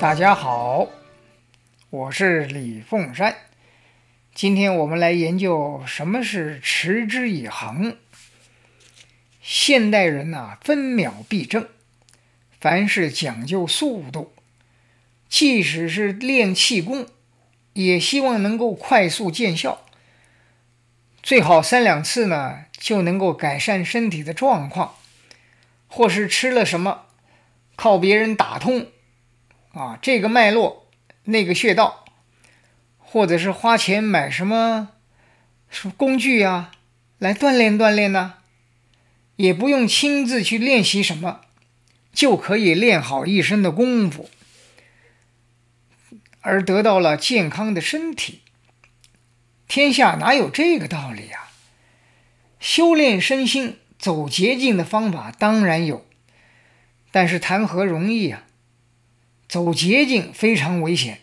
大家好，我是李凤山。今天我们来研究什么是持之以恒。现代人呐、分秒必争，凡事讲究速度，即使是练气功，也希望能够快速见效，最好三两次呢就能够改善身体的状况，或是吃了什么，靠别人打通。啊，这个脉络，那个穴道，或者是花钱买什么什么工具啊，来锻炼锻炼呢，也不用亲自去练习什么，就可以练好一身的功夫，而得到了健康的身体。天下哪有这个道理啊？修炼身心走捷径的方法当然有，但是谈何容易啊！走捷径非常危险，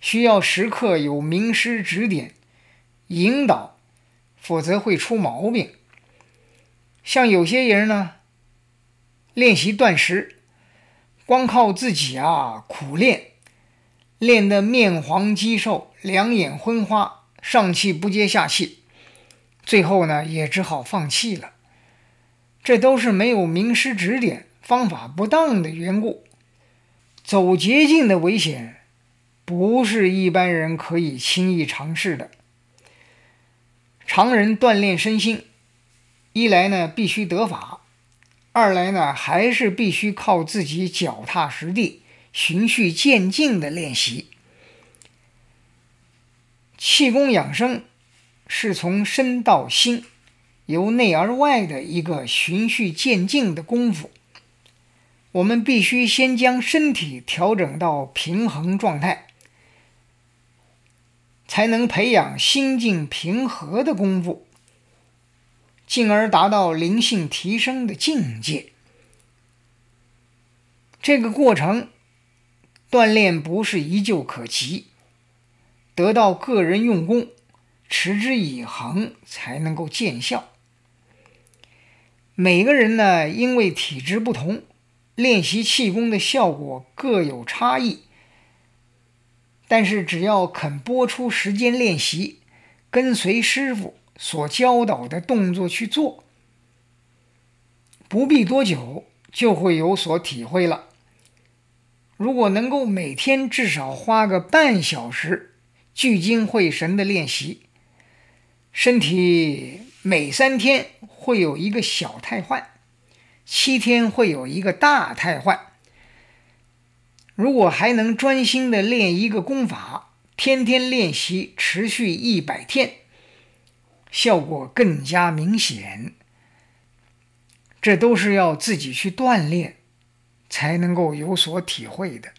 需要时刻有名师指点、引导，否则会出毛病。像有些人呢，练习断食，光靠自己啊苦练，练得面黄肌瘦、两眼昏花、上气不接下气，最后呢也只好放弃了。这都是没有名师指点、方法不当的缘故。走捷径的危险，不是一般人可以轻易尝试的。常人锻炼身心，一来呢必须得法，二来呢还是必须靠自己脚踏实地、循序渐进的练习。气功养生是从身到心，由内而外的一个循序渐进的功夫。我们必须先将身体调整到平衡状态，才能培养心境平和的功夫，进而达到灵性提升的境界。这个过程锻炼不是一就可及，得到个人用功、持之以恒才能够见效。每个人呢，因为体质不同。练习气功的效果各有差异，但是只要肯拨出时间练习，跟随师傅所教导的动作去做，不必多久就会有所体会了。如果能够每天至少花个半小时聚精会神的练习，身体每三天会有一个小太换。七天会有一个大太坏。如果还能专心的练一个功法，天天练习，持续一百天，效果更加明显。这都是要自己去锻炼，才能够有所体会的。